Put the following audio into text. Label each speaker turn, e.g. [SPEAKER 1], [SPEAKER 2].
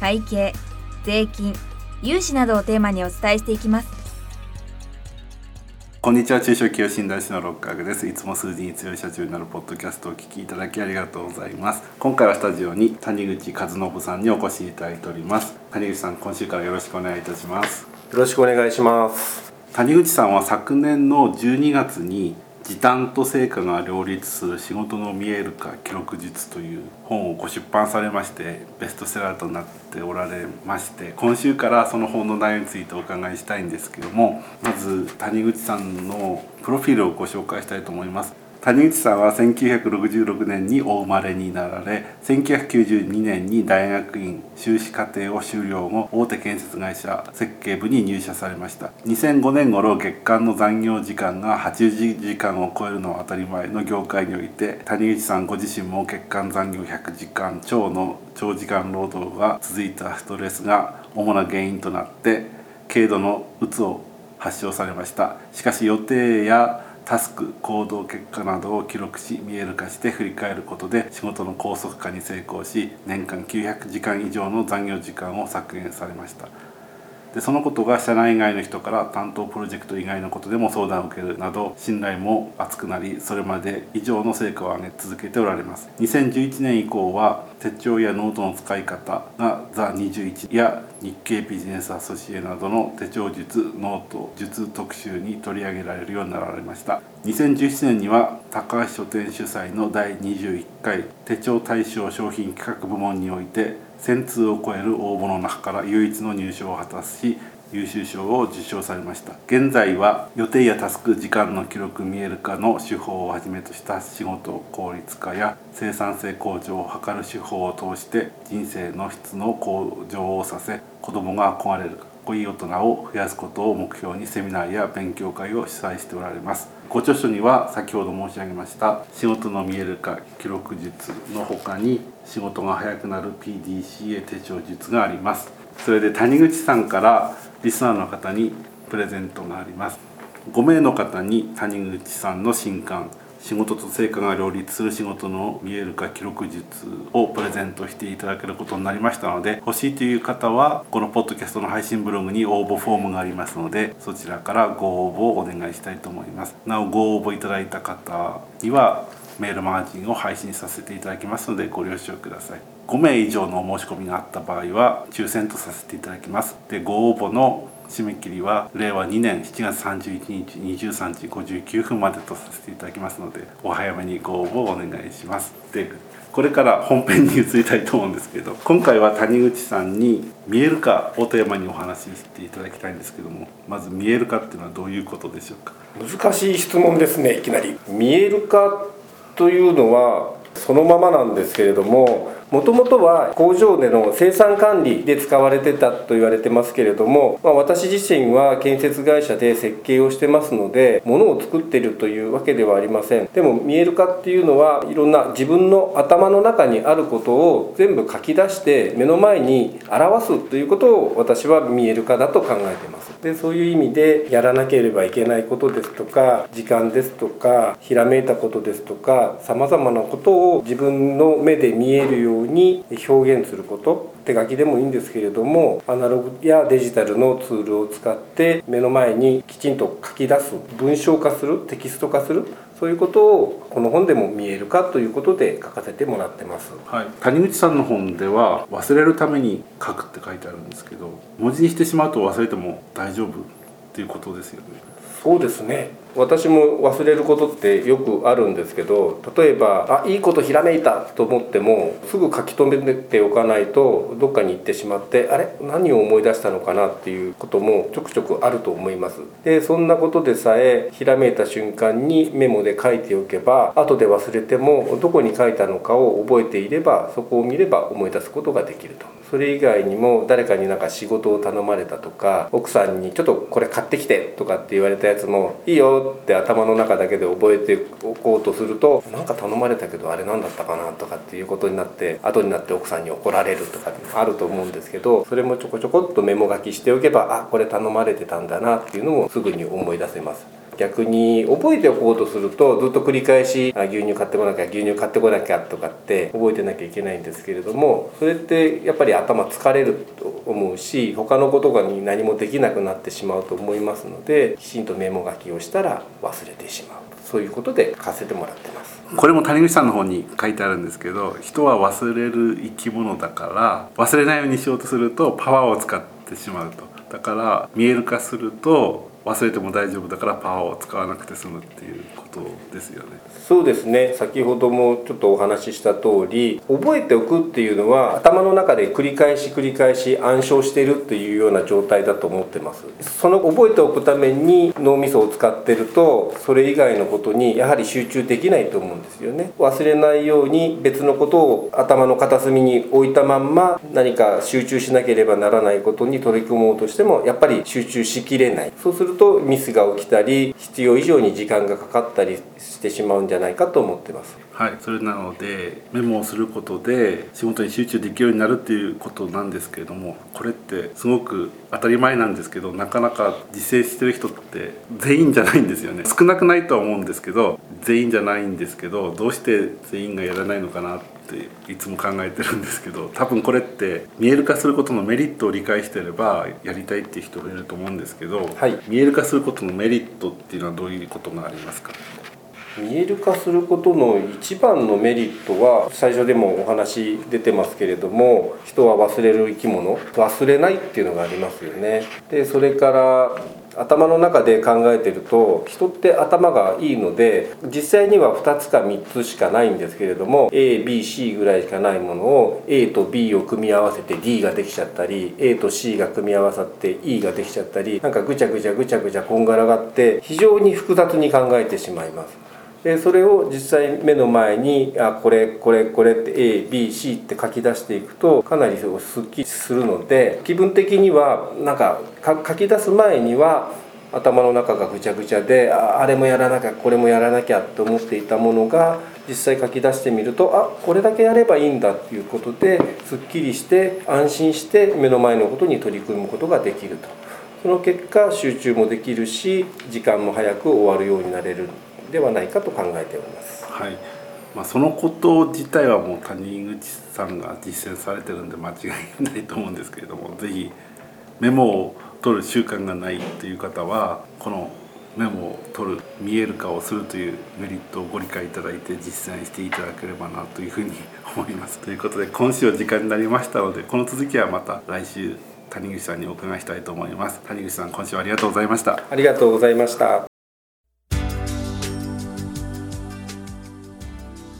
[SPEAKER 1] 会計税金融資などをテーマにお伝えしていきます。
[SPEAKER 2] こんにちは。中小企業診断士の六角です。いつも数字に強い社長になるポッドキャストをお聞きいただきありがとうございます。今回はスタジオに谷口和信さんにお越しいただいております。谷口さん今週からよろしくお願いいたします。
[SPEAKER 3] よろしくお願いします。
[SPEAKER 2] 谷口さんは昨年の12月に時短と成果が両立する仕事の見える化記録術という本をご出版されましてベストセラーとなっておられまして今週からその本の内容についてお伺いしたいんですけどもまず谷口さんのプロフィールをご紹介したいと思います。谷口さんは1966年にお生まれになられ1992年に大学院修士課程を修了後大手建設会社設計部に入社されました。2005年頃月間の残業時間が80時間を超えるのは当たり前の業界において谷口さんご自身も月間残業100時間超の長時間労働が続いたストレスが主な原因となって軽度のうつを発症されました。しかし予定やタスク行動結果などを記録し見える化して振り返ることで仕事の高速化に成功し年間900時間以上の残業時間を削減されました。でそのことが社内外の人から担当プロジェクト以外のことでも相談を受けるなど信頼も厚くなりそれまで以上の成果を上げ続けておられます。2011年以降は手帳やノートの使い方が「 THE21や日経ビジネスアソシエなどの手帳術ノート術特集に取り上げられるようになられました。2017年には高橋書店主催の第21回手帳大賞商品企画部門において1000通を超える応募の中から唯一の入賞を果たし優秀賞を受賞されました。現在は予定やタスク時間の記録見える化の手法をはじめとした仕事効率化や生産性向上を図る手法を通して人生の質の向上をさせ子どもが憧れるかっこいい大人を増やすことを目標にセミナーや勉強会を主催しておられます。ご著書には先ほど申し上げました仕事の見える化記録術の他に仕事が早くなる PDCA 手帳術があります。それで谷口さんからリスナーの方にプレゼントがあります。5名の方に谷口さんの新刊仕事と成果が両立する仕事の見える化記録術をプレゼントしていただけることになりましたので欲しいという方はこのポッドキャストの配信ブログに応募フォームがありますのでそちらからご応募をお願いしたいと思います。なおご応募いただいた方にはメールマガジンを配信させていただきますのでご了承ください。5名以上のお申し込みがあった場合は抽選とさせていただきます。でご応募の締め切りは令和2年7月31日23時59分までとさせていただきますのでお早めにご応募をお願いします。でこれから本編に移りたいと思うんですけど今回は谷口さんに「見える化」をテーマにお話ししていただきたいんですけどもまず「見える化」っていうのはどういうことでしょうか？
[SPEAKER 3] 難しい質問ですねいきなり。見える化というのはそのままなんですけれどももともとは工場での生産管理で使われてたと言われてますけれども、まあ、私自身は建設会社で設計をしてますので物を作っているというわけではありません。でも見える化っていうのはいろんな自分の頭の中にあることを全部書き出して目の前に表すということを私は見える化だと考えてます。でそういう意味でやらなければいけないことですとか時間ですとかひらめいたことですとかさまざまなことを自分の目で見えるように表現すること手書きでもいいんですけれどもアナログやデジタルのツールを使って目の前にきちんと書き出す文章化するテキスト化するそういうことをこの本でも見えるかということで書かせてもらってます、
[SPEAKER 2] はい、谷口さんの本では忘れるために書くって書いてあるんですけど文字にしてしまうと忘れても大丈夫っていうことですよね。
[SPEAKER 3] そうですね。私も忘れることってよくあるんですけど例えばあいいことひらめいたと思ってもすぐ書き留めておかないとどっかに行ってしまってあれ？何を思い出したのかなっていうこともちょくちょくあると思います。でそんなことでさえひらめいた瞬間にメモで書いておけば後で忘れてもどこに書いたのかを覚えていればそこを見れば思い出すことができると。それ以外にも誰かになんか仕事を頼まれたとか奥さんにちょっとこれ買ってきてとかって言われたやつもいいよって頭の中だけで覚えておこうとするとなんか頼まれたけどあれ何だったかなとかっていうことになって後になって奥さんに怒られるとかあると思うんですけどそれもちょこちょこっとメモ書きしておけばあこれ頼まれてたんだなっていうのもすぐに思い出せます。逆に覚えておこうとするとずっと繰り返し牛乳買ってこなきゃ牛乳買ってこなきゃとかって覚えてなきゃいけないんですけれどもそれってやっぱり頭疲れると思うし他のことに何もできなくなってしまうと思いますのできちんとメモ書きをしたら忘れてしまう。そういうことで書かせてもらってます。
[SPEAKER 2] これも谷口さんの方に書いてあるんですけど人は忘れる生き物だから忘れないようにしようとするとパワーを使ってしまうと。だから見える化すると忘れても大丈夫だからパワーを使わなくて済むっていうことですよね。
[SPEAKER 3] そうですね。先ほどもちょっとお話しした通り覚えておくっていうのは頭の中で繰り返し繰り返し暗唱しているっていうような状態だと思ってます。その覚えておくために脳みそを使ってるとそれ以外のことにやはり集中できないと思うんですよね。忘れないように別のことを頭の片隅に置いたまんま何か集中しなければならないことに取り組もうとしてもやっぱり集中しきれない。そうするとミスが起きたり必要以上に時間がかかったりしてしまうんじゃないかと思ってます。
[SPEAKER 2] はいそれなのでメモをすることで仕事に集中できるようになるっていうことなんですけれどもこれってすごく当たり前なんですけどなかなか実践してる人って全員じゃないんですよね。少なくないとは思うんですけど全員じゃないんですけどどうして全員がやらないのかなっていつも考えてるんですけど多分これって見える化することのメリットを理解してればやりたいっていう人がいると思うんですけど、はい、見える化することのメリットっていうのはどういうことがありますか？
[SPEAKER 3] 見える化することの一番のメリットは最初でもお話出てますけれども人は忘れる生き物忘れないっていうのがありますよね。でそれから頭の中で考えてると人って頭がいいので実際には2つか3つしかないんですけれども ABC ぐらいしかないものを A と B を組み合わせて D ができちゃったり A と C が組み合わさって E ができちゃったりなんかぐちゃぐちゃぐちゃぐちゃこんがらがって非常に複雑に考えてしまいます。でそれを実際目の前にあこれこれこれって ABC って書き出していくとかなりすっきりするので気分的にはなんか書き出す前には頭の中がぐちゃぐちゃでああれもやらなきゃこれもやらなきゃと思っていたものが実際書き出してみるとあこれだけやればいいんだっていうことですっきりして安心して目の前のことに取り組むことができると。その結果集中もできるし時間も早く終わるようになれる。ではないかと考えております。
[SPEAKER 2] はいまあ、そのこと自体はもう谷口さんが実践されてるんで間違いないと思うんですけれども是非メモを取る習慣がないという方はこのメモを取る見える化をするというメリットをご理解いただいて実践していただければなというふうに思います。ということで今週は時間になりましたのでこの続きはまた来週谷口さんにお伺いしたいと思います。谷口さん今週はありがとうございました。
[SPEAKER 3] ありがとうございました。